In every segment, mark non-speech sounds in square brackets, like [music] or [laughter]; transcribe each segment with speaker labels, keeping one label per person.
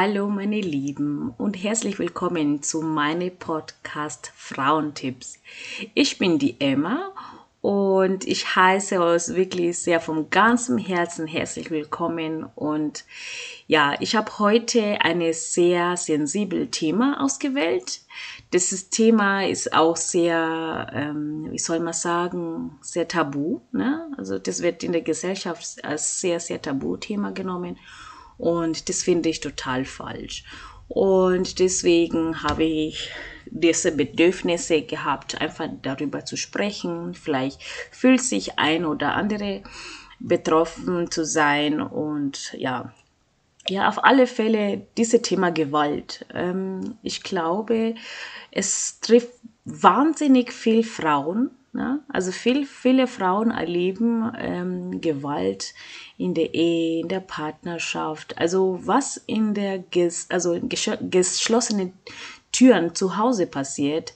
Speaker 1: Hallo meine Lieben und herzlich willkommen zu meinem Podcast Frauentipps. Ich bin die Emma und ich heiße euch wirklich sehr vom ganzen Herzen herzlich willkommen und ja, ich habe heute ein sehr sensibles Thema ausgewählt. Dieses Thema ist auch sehr, ähm, wie soll man sagen, sehr tabu. Ne? Also das wird in der Gesellschaft als sehr, sehr Tabuthema genommen. Und das finde ich total falsch. Und deswegen habe ich diese Bedürfnisse gehabt, einfach darüber zu sprechen. Vielleicht fühlt sich ein oder andere betroffen zu sein und ja, ja, auf alle Fälle dieses Thema Gewalt. Ähm, ich glaube, es trifft wahnsinnig viel Frauen. Ne? Also viel, viele Frauen erleben ähm, Gewalt in der Ehe, in der Partnerschaft. Also was in der ges also geschlossenen Türen zu Hause passiert,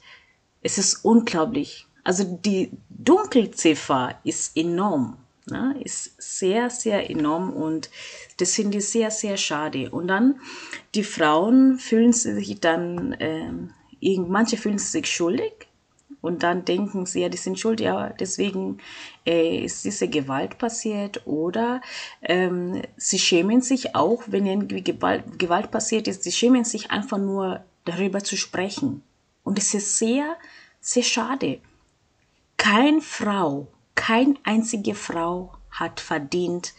Speaker 1: es ist unglaublich. Also die Dunkelziffer ist enorm, ne? ist sehr, sehr enorm und das finde ich sehr, sehr schade. Und dann die Frauen fühlen sich dann, äh, manche fühlen sich schuldig, und dann denken sie, ja, die sind schuld, ja, deswegen äh, ist diese Gewalt passiert. Oder ähm, sie schämen sich auch, wenn irgendwie Gewalt, Gewalt passiert ist, sie schämen sich einfach nur darüber zu sprechen. Und es ist sehr, sehr schade. Keine Frau, keine einzige Frau hat verdient,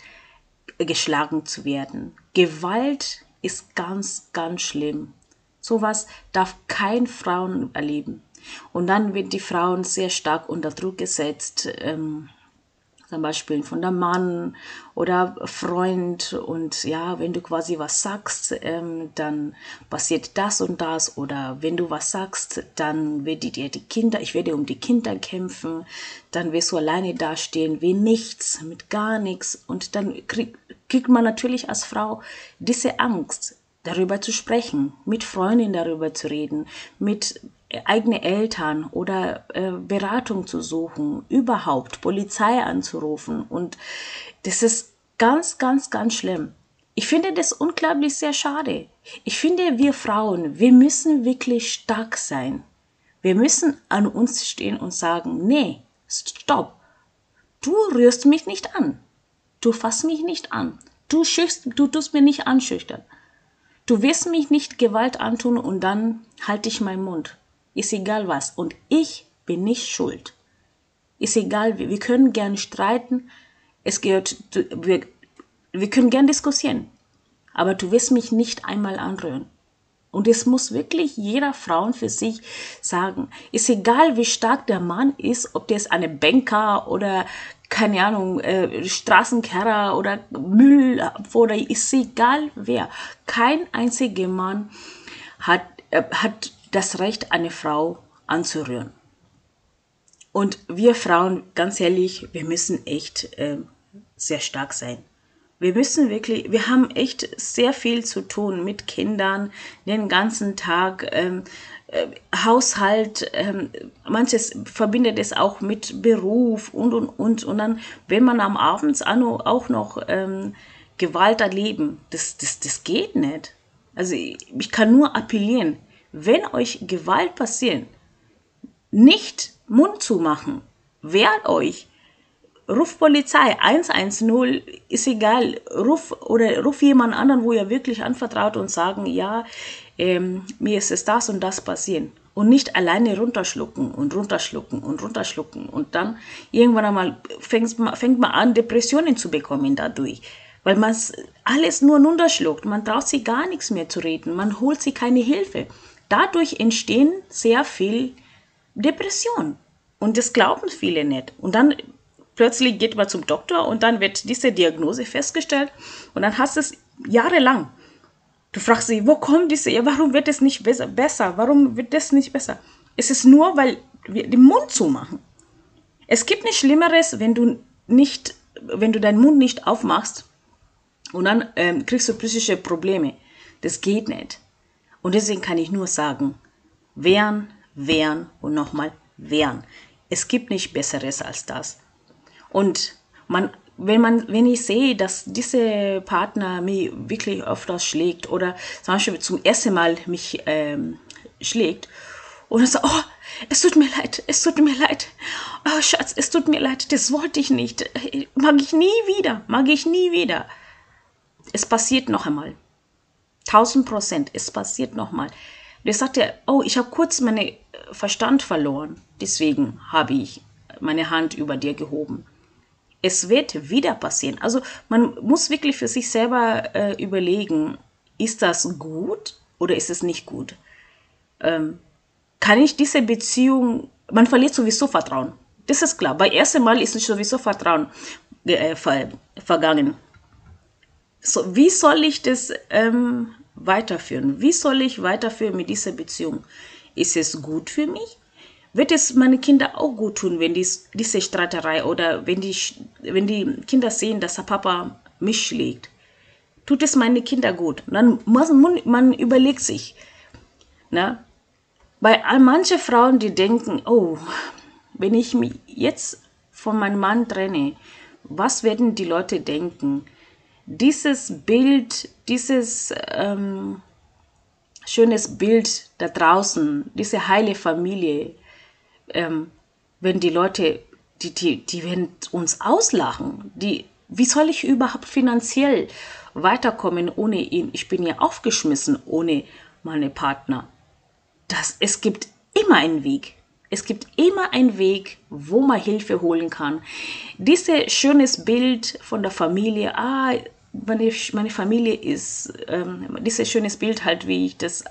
Speaker 1: geschlagen zu werden. Gewalt ist ganz, ganz schlimm. Sowas darf kein Frauen erleben. Und dann wird die Frauen sehr stark unter Druck gesetzt, ähm, zum Beispiel von der Mann oder Freund. Und ja, wenn du quasi was sagst, ähm, dann passiert das und das. Oder wenn du was sagst, dann werde dir die Kinder, ich werde um die Kinder kämpfen, dann wirst du alleine dastehen wie nichts, mit gar nichts. Und dann krieg, kriegt man natürlich als Frau diese Angst, darüber zu sprechen, mit Freundinnen darüber zu reden, mit eigene Eltern oder äh, Beratung zu suchen, überhaupt Polizei anzurufen. Und das ist ganz, ganz, ganz schlimm. Ich finde das unglaublich sehr schade. Ich finde, wir Frauen, wir müssen wirklich stark sein. Wir müssen an uns stehen und sagen, nee, stopp. Du rührst mich nicht an. Du fasst mich nicht an. Du, schüchst, du tust mir nicht anschüchtern. Du wirst mich nicht Gewalt antun und dann halte ich meinen Mund. Ist egal was. Und ich bin nicht schuld. Ist egal, wir können gern streiten. Es gehört, wir, wir können gern diskutieren. Aber du wirst mich nicht einmal anrühren. Und es muss wirklich jeder Frauen für sich sagen. Ist egal, wie stark der Mann ist, ob der ist eine Banker oder keine Ahnung, äh, Straßenkerrer oder Müll oder ist egal wer. Kein einziger Mann hat, äh, hat das Recht, eine Frau anzurühren. Und wir Frauen, ganz ehrlich, wir müssen echt äh, sehr stark sein. Wir müssen wirklich, wir haben echt sehr viel zu tun mit Kindern den ganzen Tag. Ähm, äh, Haushalt, ähm, manches verbindet es auch mit Beruf und und und. Und dann, wenn man am Abend auch noch ähm, Gewalt erleben, das, das, das geht nicht. Also ich, ich kann nur appellieren, wenn euch Gewalt passiert, nicht Mund zu machen. Wehrt euch. Ruf Polizei 110, ist egal. Ruf oder ruf jemand anderen, wo ihr wirklich anvertraut und sagen, ja, ähm, mir ist es das und das passiert. Und nicht alleine runterschlucken und runterschlucken und runterschlucken. Und dann irgendwann einmal fängt, fängt man an, Depressionen zu bekommen dadurch. Weil man alles nur runterschluckt. Man traut sich gar nichts mehr zu reden. Man holt sich keine Hilfe. Dadurch entstehen sehr viel Depression. Und das glauben viele nicht. Und dann plötzlich geht man zum Doktor und dann wird diese Diagnose festgestellt und dann hast du es jahrelang. Du fragst sie, wo kommt diese, ja, warum wird es nicht besser? Warum wird das nicht besser? Es ist nur, weil wir den Mund zumachen. Es gibt nichts Schlimmeres, wenn du nicht, wenn du deinen Mund nicht aufmachst und dann ähm, kriegst du psychische Probleme. Das geht nicht. Und deswegen kann ich nur sagen, wehren, wehren und nochmal wehren. Es gibt nicht Besseres als das. Und man wenn man, wenn ich sehe, dass dieser Partner mich wirklich öfters schlägt oder zum Beispiel zum ersten Mal mich ähm, schlägt und dann so, oh, es tut mir leid, es tut mir leid, oh Schatz, es tut mir leid, das wollte ich nicht, mag ich nie wieder, mag ich nie wieder. Es passiert noch einmal. 1000 Prozent, es passiert noch mal. Der sagte, oh, ich habe kurz meinen Verstand verloren, deswegen habe ich meine Hand über dir gehoben es wird wieder passieren. Also man muss wirklich für sich selber äh, überlegen, ist das gut oder ist es nicht gut? Ähm, kann ich diese Beziehung, man verliert sowieso Vertrauen. Das ist klar. Bei ersten Mal ist sowieso Vertrauen äh, ver, vergangen. So, wie soll ich das ähm, weiterführen? Wie soll ich weiterführen mit dieser Beziehung? Ist es gut für mich? wird es meine Kinder auch gut tun, wenn dies, diese Streiterei oder wenn die, wenn die Kinder sehen, dass der Papa mich schlägt. Tut es meine Kinder gut? Dann muss man, man überlegt sich. Na? Bei manchen Frauen, die denken, oh, wenn ich mich jetzt von meinem Mann trenne, was werden die Leute denken? Dieses Bild, dieses ähm, schönes Bild da draußen, diese heile Familie, ähm, wenn die Leute, die, die, die werden uns auslachen. Die, wie soll ich überhaupt finanziell weiterkommen ohne ihn? Ich bin ja aufgeschmissen ohne meine Partner. Das, es gibt immer einen Weg. Es gibt immer einen Weg, wo man Hilfe holen kann. Dieses schönes Bild von der Familie, ah, meine, meine Familie ist, ähm, dieses schönes Bild halt, wie ich das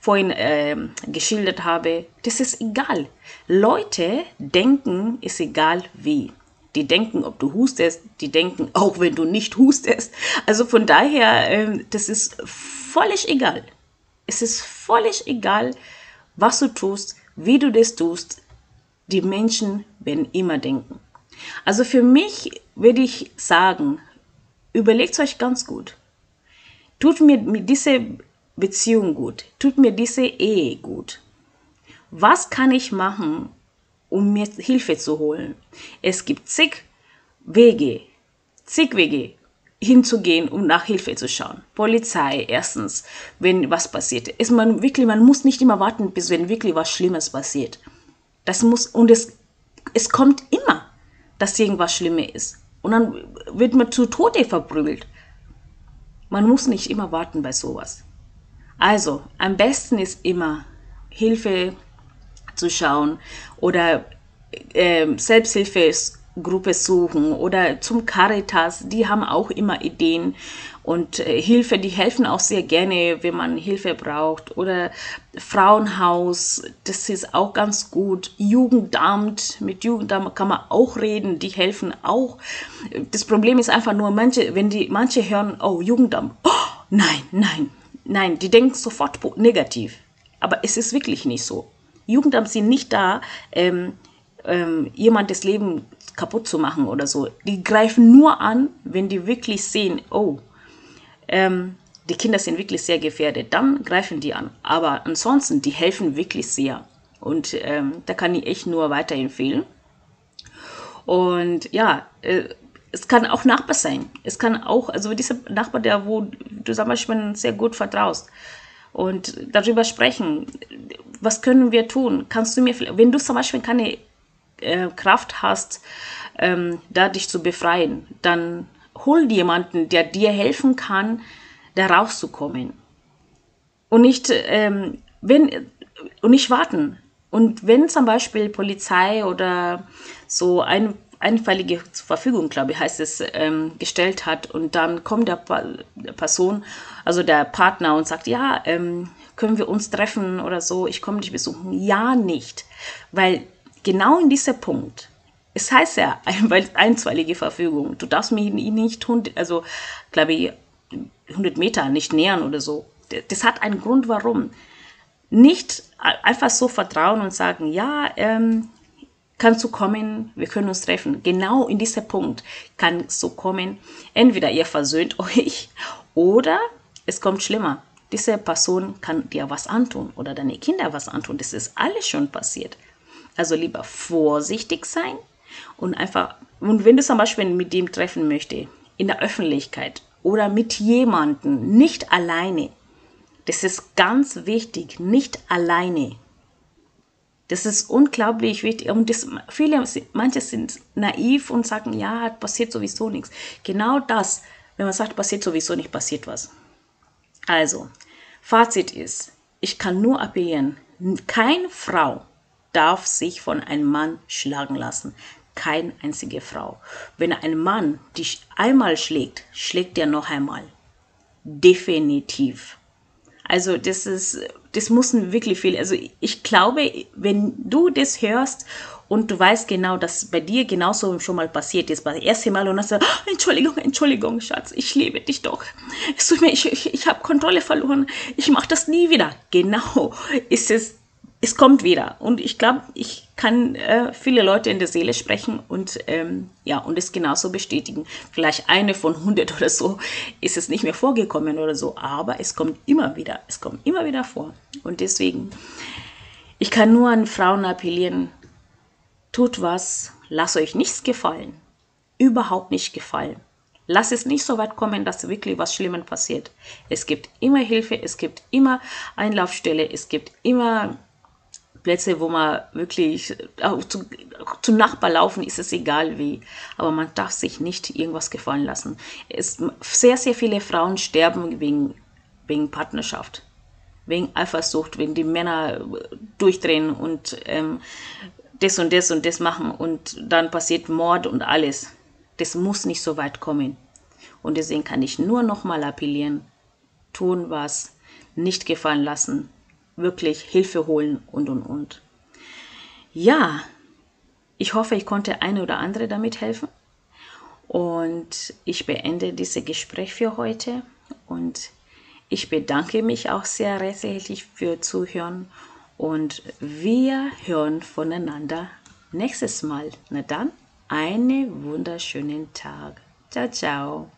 Speaker 1: vorhin äh, geschildert habe, das ist egal. Leute denken, ist egal wie. Die denken, ob du hustest, die denken, auch wenn du nicht hustest. Also von daher, äh, das ist völlig egal. Es ist völlig egal, was du tust, wie du das tust. Die Menschen werden immer denken. Also für mich würde ich sagen, überlegt euch ganz gut. Tut mir diese Beziehung gut? Tut mir diese Ehe gut? Was kann ich machen, um mir Hilfe zu holen? Es gibt zig Wege, zig Wege hinzugehen, um nach Hilfe zu schauen. Polizei, erstens, wenn was passiert. Ist man wirklich, man muss nicht immer warten, bis wenn wirklich was Schlimmes passiert. Das muss, und es, es kommt immer, dass irgendwas Schlimmes ist. Und dann wird man zu Tode verprügelt. Man muss nicht immer warten bei sowas. Also, am besten ist immer Hilfe zu schauen oder äh, Selbsthilfegruppe suchen oder zum Caritas, die haben auch immer Ideen und äh, Hilfe, die helfen auch sehr gerne, wenn man Hilfe braucht oder Frauenhaus, das ist auch ganz gut. Jugendamt, mit Jugendamt kann man auch reden, die helfen auch. Das Problem ist einfach nur, manche, wenn die, manche hören, oh, Jugendamt, oh, nein, nein, Nein, die denken sofort negativ. Aber es ist wirklich nicht so. Jugendamt sind nicht da, ähm, ähm, jemand das Leben kaputt zu machen oder so. Die greifen nur an, wenn die wirklich sehen, oh, ähm, die Kinder sind wirklich sehr gefährdet. Dann greifen die an. Aber ansonsten, die helfen wirklich sehr. Und ähm, da kann ich echt nur weiterempfehlen. Und ja, äh, es kann auch Nachbar sein. Es kann auch, also dieser Nachbar, der, wo du zum Beispiel sehr gut vertraust und darüber sprechen. Was können wir tun? Kannst du mir, wenn du zum Beispiel keine äh, Kraft hast, ähm, da dich zu befreien, dann hol jemanden, der dir helfen kann, da rauszukommen. Und nicht, ähm, wenn, und nicht warten. Und wenn zum Beispiel Polizei oder so ein einfällige Verfügung, glaube ich, heißt es, ähm, gestellt hat und dann kommt der, pa der, Person, also der Partner und sagt, ja, ähm, können wir uns treffen oder so, ich komme dich besuchen. Ja, nicht, weil genau in diesem Punkt, es heißt ja [laughs] einstweilige Verfügung, du darfst mich nicht, also glaube ich, 100 Meter nicht nähern oder so. Das hat einen Grund, warum. Nicht einfach so vertrauen und sagen, ja, ähm, kannst du kommen, wir können uns treffen. Genau in diesem Punkt kann so kommen, entweder ihr versöhnt [laughs] euch oder es kommt schlimmer. Diese Person kann dir was antun oder deine Kinder was antun. Das ist alles schon passiert. Also lieber vorsichtig sein und einfach Und wenn du zum Beispiel mit dem treffen möchtest, in der Öffentlichkeit oder mit jemandem, nicht alleine, das ist ganz wichtig, nicht alleine. Das ist unglaublich wichtig. Und das, viele, manche sind naiv und sagen, ja, passiert sowieso nichts. Genau das, wenn man sagt, passiert sowieso nicht, passiert was. Also, Fazit ist, ich kann nur appellieren, keine Frau darf sich von einem Mann schlagen lassen. Keine einzige Frau. Wenn ein Mann dich einmal schlägt, schlägt er noch einmal. Definitiv. Also das ist, das müssen wirklich viele. Also ich glaube, wenn du das hörst und du weißt genau, dass bei dir genauso schon mal passiert ist, das erste Mal und sagst du, Entschuldigung, Entschuldigung, Schatz, ich liebe dich doch. Ich, ich, ich habe Kontrolle verloren. Ich mache das nie wieder. Genau, ist es es kommt wieder. Und ich glaube, ich kann äh, viele Leute in der Seele sprechen und ähm, ja, und es genauso bestätigen. Vielleicht eine von 100 [laughs] oder so ist es nicht mehr vorgekommen oder so, aber es kommt immer wieder. Es kommt immer wieder vor. Und deswegen, ich kann nur an Frauen appellieren, tut was, lasst euch nichts gefallen. Überhaupt nicht gefallen. Lass es nicht so weit kommen, dass wirklich was Schlimmes passiert. Es gibt immer Hilfe, es gibt immer Einlaufstelle, es gibt immer Plätze, wo man wirklich auch zu, zu Nachbar laufen, ist es egal wie. Aber man darf sich nicht irgendwas gefallen lassen. Es, sehr, sehr viele Frauen sterben wegen, wegen Partnerschaft, wegen Eifersucht, wenn die Männer durchdrehen und ähm, das und das und das machen und dann passiert Mord und alles. Das muss nicht so weit kommen. Und deswegen kann ich nur nochmal appellieren, tun was, nicht gefallen lassen, wirklich Hilfe holen und, und, und. Ja, ich hoffe, ich konnte eine oder andere damit helfen. Und ich beende dieses Gespräch für heute. Und ich bedanke mich auch sehr herzlich für Zuhören. Und wir hören voneinander nächstes Mal. Na dann, einen wunderschönen Tag. Ciao, ciao.